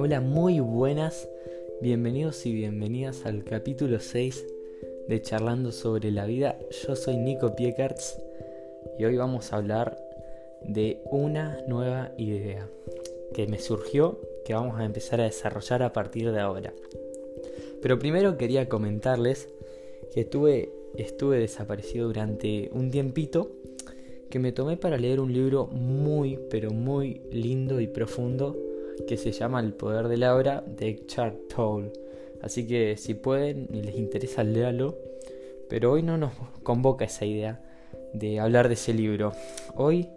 Hola, muy buenas, bienvenidos y bienvenidas al capítulo 6 de Charlando sobre la vida. Yo soy Nico Piekarts y hoy vamos a hablar de una nueva idea que me surgió que vamos a empezar a desarrollar a partir de ahora. Pero primero quería comentarles que estuve, estuve desaparecido durante un tiempito que me tomé para leer un libro muy, pero muy lindo y profundo que se llama El poder de la obra de Eckhart Tolle. Así que si pueden y les interesa, léalo. Pero hoy no nos convoca esa idea de hablar de ese libro. Hoy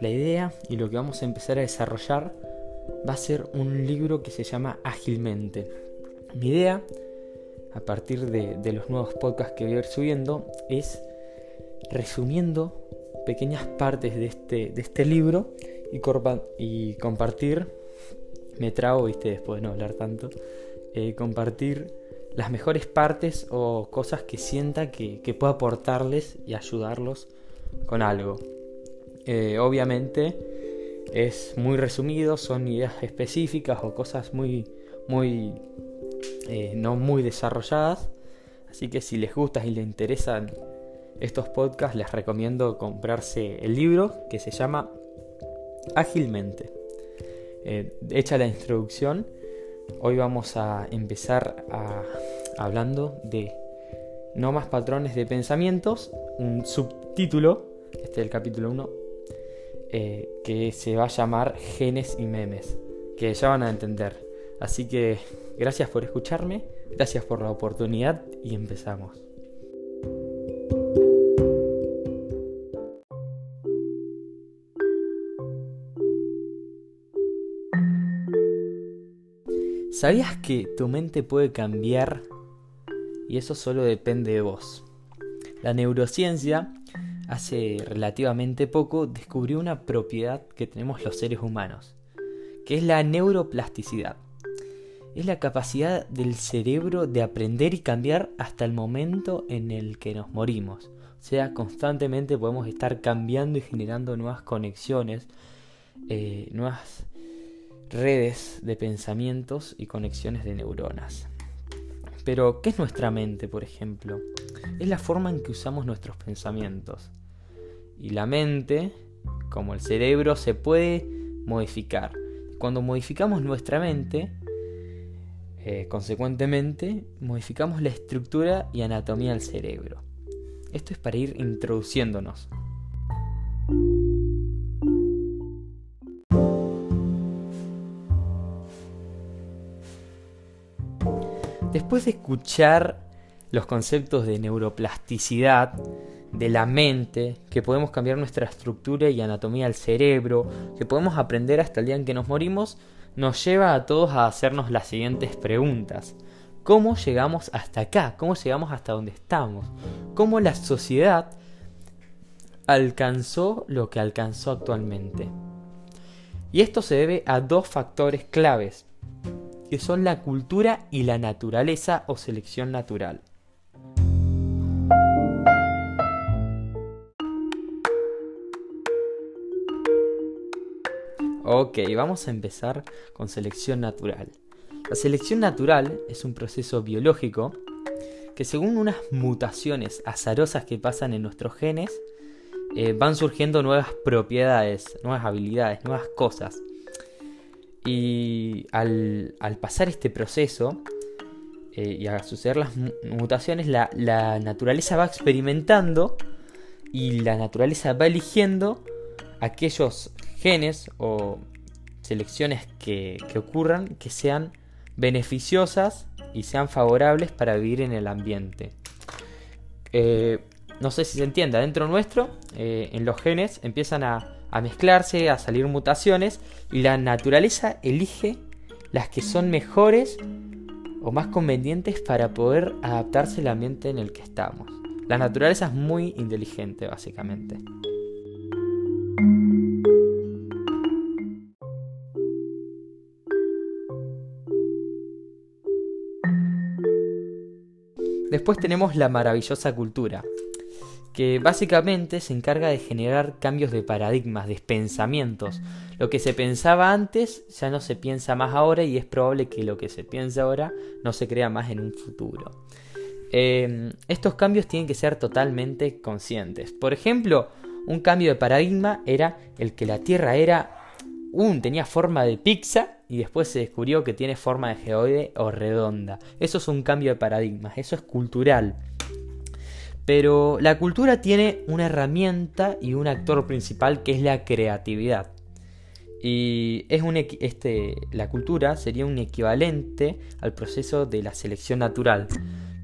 la idea y lo que vamos a empezar a desarrollar va a ser un libro que se llama Ágilmente. Mi idea, a partir de, los nuevos podcasts que voy a ir subiendo, es resumiendo pequeñas partes de este, de este libro y compartir, me trago, viste, después de no hablar tanto, eh, compartir las mejores partes o cosas que sienta que, que pueda aportarles y ayudarlos con algo. Eh, obviamente es muy resumido, son ideas específicas o cosas muy, muy, eh, no muy desarrolladas. Así que si les gusta y les interesan estos podcasts les recomiendo comprarse el libro que se llama Ágilmente. Eh, hecha la introducción, hoy vamos a empezar hablando de no más patrones de pensamientos, un subtítulo, este es el capítulo 1, eh, que se va a llamar Genes y Memes, que ya van a entender. Así que gracias por escucharme, gracias por la oportunidad y empezamos. ¿Sabías que tu mente puede cambiar? Y eso solo depende de vos. La neurociencia hace relativamente poco descubrió una propiedad que tenemos los seres humanos, que es la neuroplasticidad. Es la capacidad del cerebro de aprender y cambiar hasta el momento en el que nos morimos. O sea, constantemente podemos estar cambiando y generando nuevas conexiones, eh, nuevas redes de pensamientos y conexiones de neuronas. Pero, ¿qué es nuestra mente, por ejemplo? Es la forma en que usamos nuestros pensamientos. Y la mente, como el cerebro, se puede modificar. Cuando modificamos nuestra mente, eh, consecuentemente, modificamos la estructura y anatomía del cerebro. Esto es para ir introduciéndonos. Escuchar los conceptos de neuroplasticidad, de la mente, que podemos cambiar nuestra estructura y anatomía del cerebro, que podemos aprender hasta el día en que nos morimos, nos lleva a todos a hacernos las siguientes preguntas. ¿Cómo llegamos hasta acá? ¿Cómo llegamos hasta donde estamos? ¿Cómo la sociedad alcanzó lo que alcanzó actualmente? Y esto se debe a dos factores claves que son la cultura y la naturaleza o selección natural. Ok, vamos a empezar con selección natural. La selección natural es un proceso biológico que según unas mutaciones azarosas que pasan en nuestros genes, eh, van surgiendo nuevas propiedades, nuevas habilidades, nuevas cosas. Y al, pasar este proceso eh, y a suceder las mutaciones, la, naturaleza va experimentando y la naturaleza va eligiendo aquellos genes o selecciones que, ocurran que sean beneficiosas y sean favorables para vivir en el ambiente. Eh, no sé si se entiende, dentro nuestro, eh, en los genes empiezan a, a mezclarse, a salir mutaciones y la naturaleza elige las que son mejores o más convenientes para poder adaptarse al ambiente en el que estamos. La naturaleza es muy inteligente básicamente. Después tenemos la maravillosa cultura, que básicamente se encarga de generar cambios de paradigmas, de pensamientos. Lo que se pensaba antes ya no se piensa más ahora y es probable que lo que se piense ahora no se crea más en un futuro. Em, estos cambios tienen que ser totalmente conscientes. Por ejemplo, un cambio de paradigma era el que la Tierra era un tenía forma de pizza y después se descubrió que tiene forma de geoide o redonda. Eso es un cambio de paradigma, eso es cultural. Pero la cultura tiene una herramienta y un actor principal que es la creatividad. Y es este, la cultura sería un equivalente al proceso de la selección natural,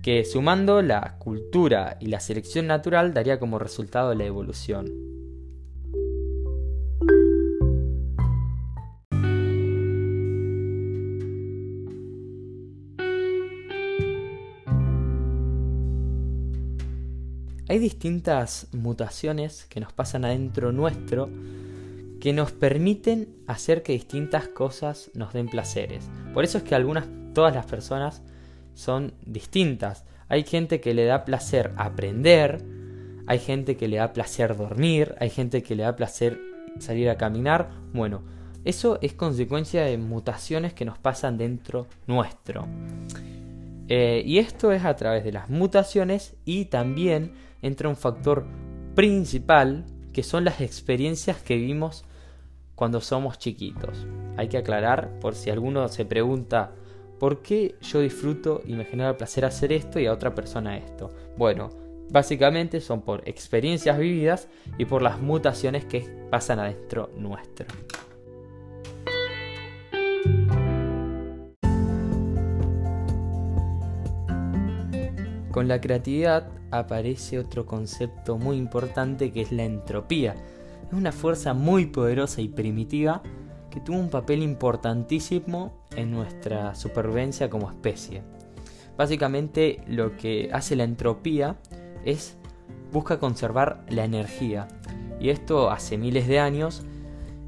que sumando la cultura y la selección natural daría como resultado la evolución. Hay distintas mutaciones que nos pasan adentro nuestro que nos permiten hacer que distintas cosas nos den placeres. Por eso es que algunas, todas las personas son distintas. Hay gente que le da placer aprender, hay gente que le da placer dormir, hay gente que le da placer salir a caminar. Bueno, eso es consecuencia de mutaciones que nos pasan dentro nuestro. Eh, y esto es a través de las mutaciones y también entra un factor principal que son las experiencias que vivimos cuando somos chiquitos. Hay que aclarar por si alguno se pregunta ¿por qué yo disfruto y me genera placer hacer esto y a otra persona esto? Bueno, básicamente son por experiencias vividas y por las mutaciones que pasan adentro nuestro. Con la creatividad aparece otro concepto muy importante que es la entropía. Es una fuerza muy poderosa y primitiva que tuvo un papel importantísimo en nuestra supervivencia como especie. Básicamente lo que hace la entropía es busca conservar la energía y esto hace miles de años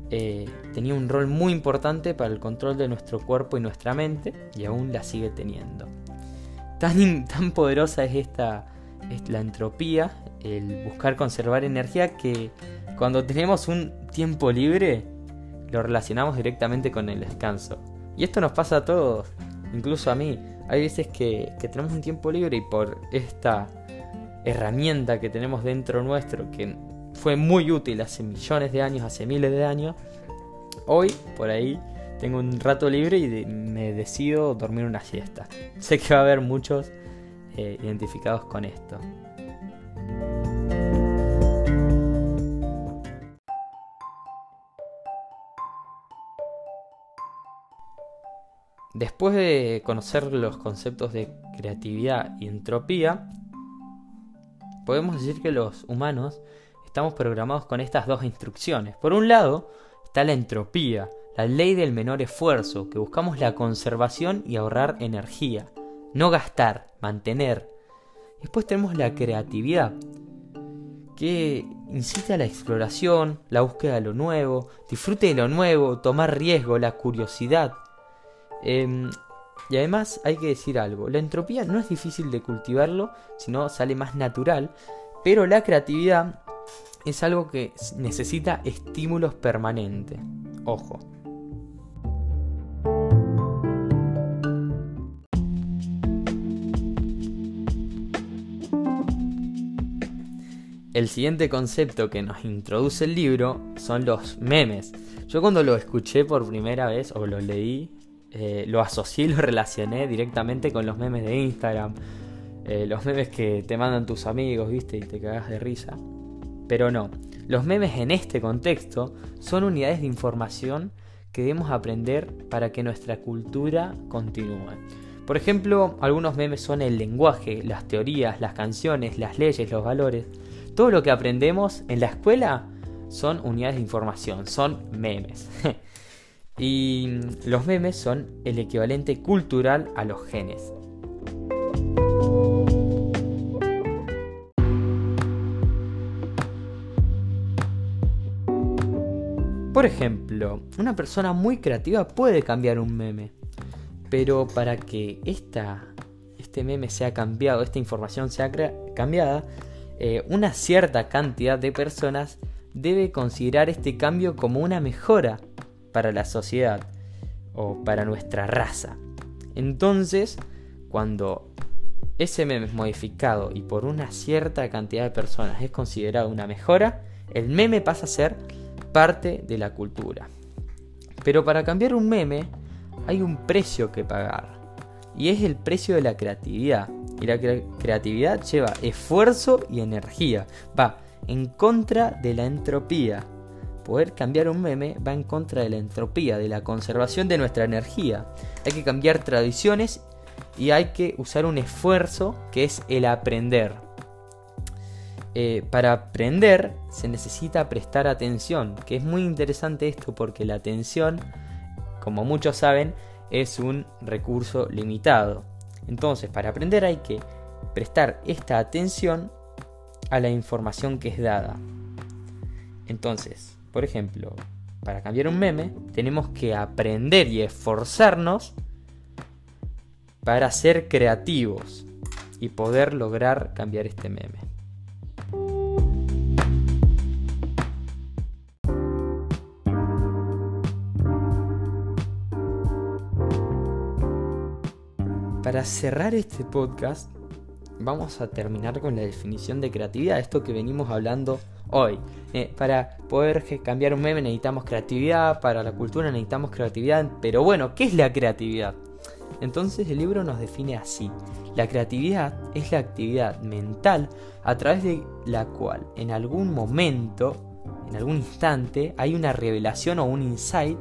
eh, tenía un rol muy importante para el control de nuestro cuerpo y nuestra mente y aún la sigue teniendo. Tan, poderosa es esta es la entropía, el buscar conservar energía que cuando tenemos un tiempo libre lo relacionamos directamente con el descanso. Y esto nos pasa a todos, incluso a mí. Hay veces que, que tenemos un tiempo libre y por esta herramienta que tenemos dentro nuestro, que fue muy útil hace millones de años, hace miles de años, hoy por ahí tengo un rato libre y me decido dormir una siesta. Sé que va a haber muchos eh, identificados con esto. Después de conocer los conceptos de creatividad y entropía, podemos decir que los humanos estamos programados con estas dos instrucciones. Por un lado está la entropía, la ley del menor esfuerzo, que buscamos la conservación y ahorrar energía, no gastar, mantener. Después tenemos la creatividad, que incita a la exploración, la búsqueda de lo nuevo, disfrute de lo nuevo, tomar riesgo, la curiosidad. Em, y además hay que decir algo, la entropía no es difícil de cultivarlo, sino sale más natural, pero la creatividad es algo que necesita estímulos permanentes. Ojo. El siguiente concepto que nos introduce el libro son los memes. Yo cuando lo escuché por primera vez o lo leí, eh, lo asocié y lo relacioné directamente con los memes de Instagram. Eh, los memes que te mandan tus amigos, viste, y te cagas de risa. Pero no, los memes en este contexto son unidades de información que debemos aprender para que nuestra cultura continúe. Por ejemplo, algunos memes son el lenguaje, las teorías, las canciones, las leyes, los valores. Todo lo que aprendemos en la escuela son unidades de información, son memes. y los memes son el equivalente cultural a los genes. Por ejemplo, una persona muy creativa puede cambiar un meme, pero para que esta, este meme sea cambiado, esta información sea cambiada, eh, una cierta cantidad de personas debe considerar este cambio como una mejora para la sociedad o para nuestra raza. Entonces, cuando ese meme es modificado y por una cierta cantidad de personas es considerado una mejora, el meme pasa a ser parte de la cultura. Pero para cambiar un meme hay un precio que pagar. Y es el precio de la creatividad. Y la creatividad lleva esfuerzo y energía. Va en contra de la entropía. Poder cambiar un meme va en contra de la entropía, de la conservación de nuestra energía. Hay que cambiar tradiciones y hay que usar un esfuerzo que es el aprender. Eh, para aprender se necesita prestar atención, que es muy interesante esto porque la atención, como muchos saben, es un recurso limitado. Entonces, para aprender hay que prestar esta atención a la información que es dada. Entonces, por ejemplo, para cambiar un meme, tenemos que aprender y esforzarnos para ser creativos y poder lograr cambiar este meme. Para cerrar este podcast, vamos a terminar con la definición de creatividad, esto que venimos hablando hoy. Eh, para poder cambiar un meme necesitamos creatividad, para la cultura necesitamos creatividad, pero bueno, ¿qué es la creatividad? Entonces el libro nos define así. La creatividad es la actividad mental a través de la cual en algún momento, en algún instante, hay una revelación o un insight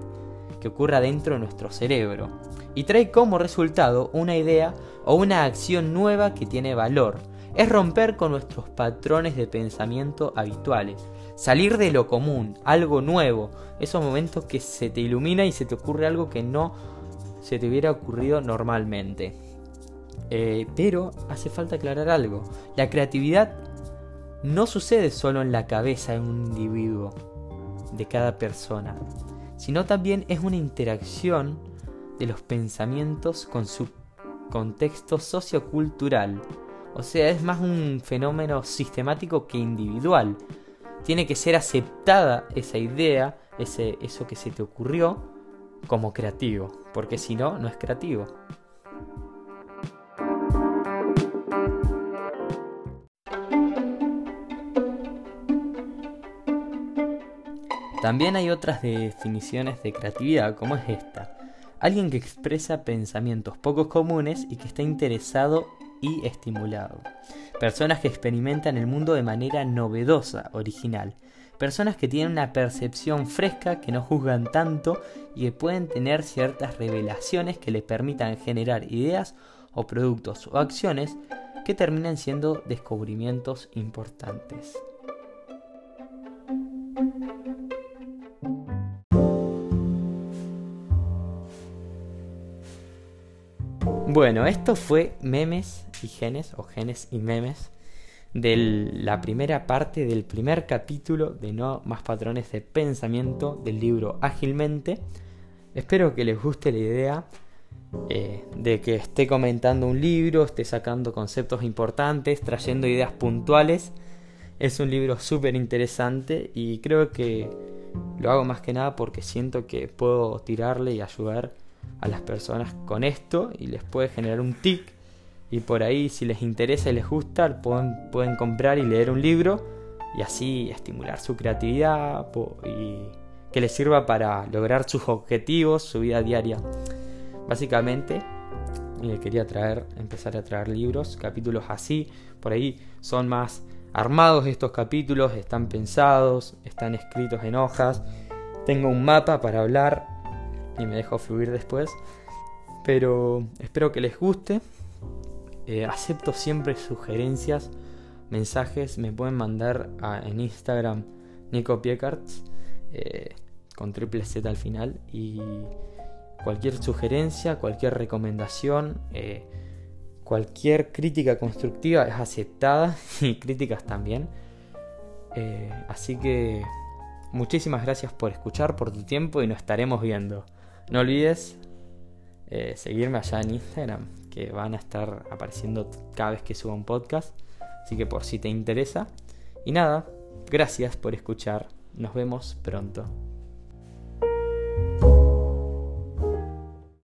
que ocurra dentro de nuestro cerebro y trae como resultado una idea o una acción nueva que tiene valor. Es romper con nuestros patrones de pensamiento habituales, salir de lo común, algo nuevo, esos momentos que se te ilumina y se te ocurre algo que no se te hubiera ocurrido normalmente. Eh, pero hace falta aclarar algo, la creatividad no sucede solo en la cabeza de un individuo, de cada persona, sino también es una interacción de los pensamientos con su contexto sociocultural. O sea, es más un fenómeno sistemático que individual. Tiene que ser aceptada esa idea, ese, eso que se te ocurrió, como creativo, porque si no, no es creativo. También hay otras definiciones de creatividad, como es esta. Alguien que expresa pensamientos poco comunes y que está interesado y estimulado. Personas que experimentan el mundo de manera novedosa, original. Personas que tienen una percepción fresca, que no juzgan tanto y que pueden tener ciertas revelaciones que les permitan generar ideas o productos o acciones que terminan siendo descubrimientos importantes. Bueno, esto fue memes y genes, o genes y memes, de la primera parte del primer capítulo de No más patrones de pensamiento del libro Ágilmente. Espero que les guste la idea eh, de que esté comentando un libro, esté sacando conceptos importantes, trayendo ideas puntuales. Es un libro súper interesante y creo que lo hago más que nada porque siento que puedo tirarle y ayudar a las personas con esto y les puede generar un tic y por ahí si les interesa y les gusta pueden, pueden comprar y leer un libro y así estimular su creatividad y que les sirva para lograr sus objetivos, su vida diaria. Básicamente eh, quería traer, empezar a traer libros, capítulos así, por ahí son más armados estos capítulos, están pensados, están escritos en hojas. Tengo un mapa para hablar y me dejo fluir después. Pero espero que les guste. Eh, acepto siempre sugerencias, mensajes. Me pueden mandar en Instagram Nico Piecarts eh, con triple Z al final. Y cualquier sugerencia, cualquier recomendación, eh, cualquier crítica constructiva es aceptada y críticas también. así que muchísimas gracias por escuchar, por tu tiempo y nos estaremos viendo. No olvides eh, seguirme allá en Instagram, que van a estar apareciendo cada vez que suba un podcast. Así que por si te interesa. Y nada, gracias por escuchar. Nos vemos pronto.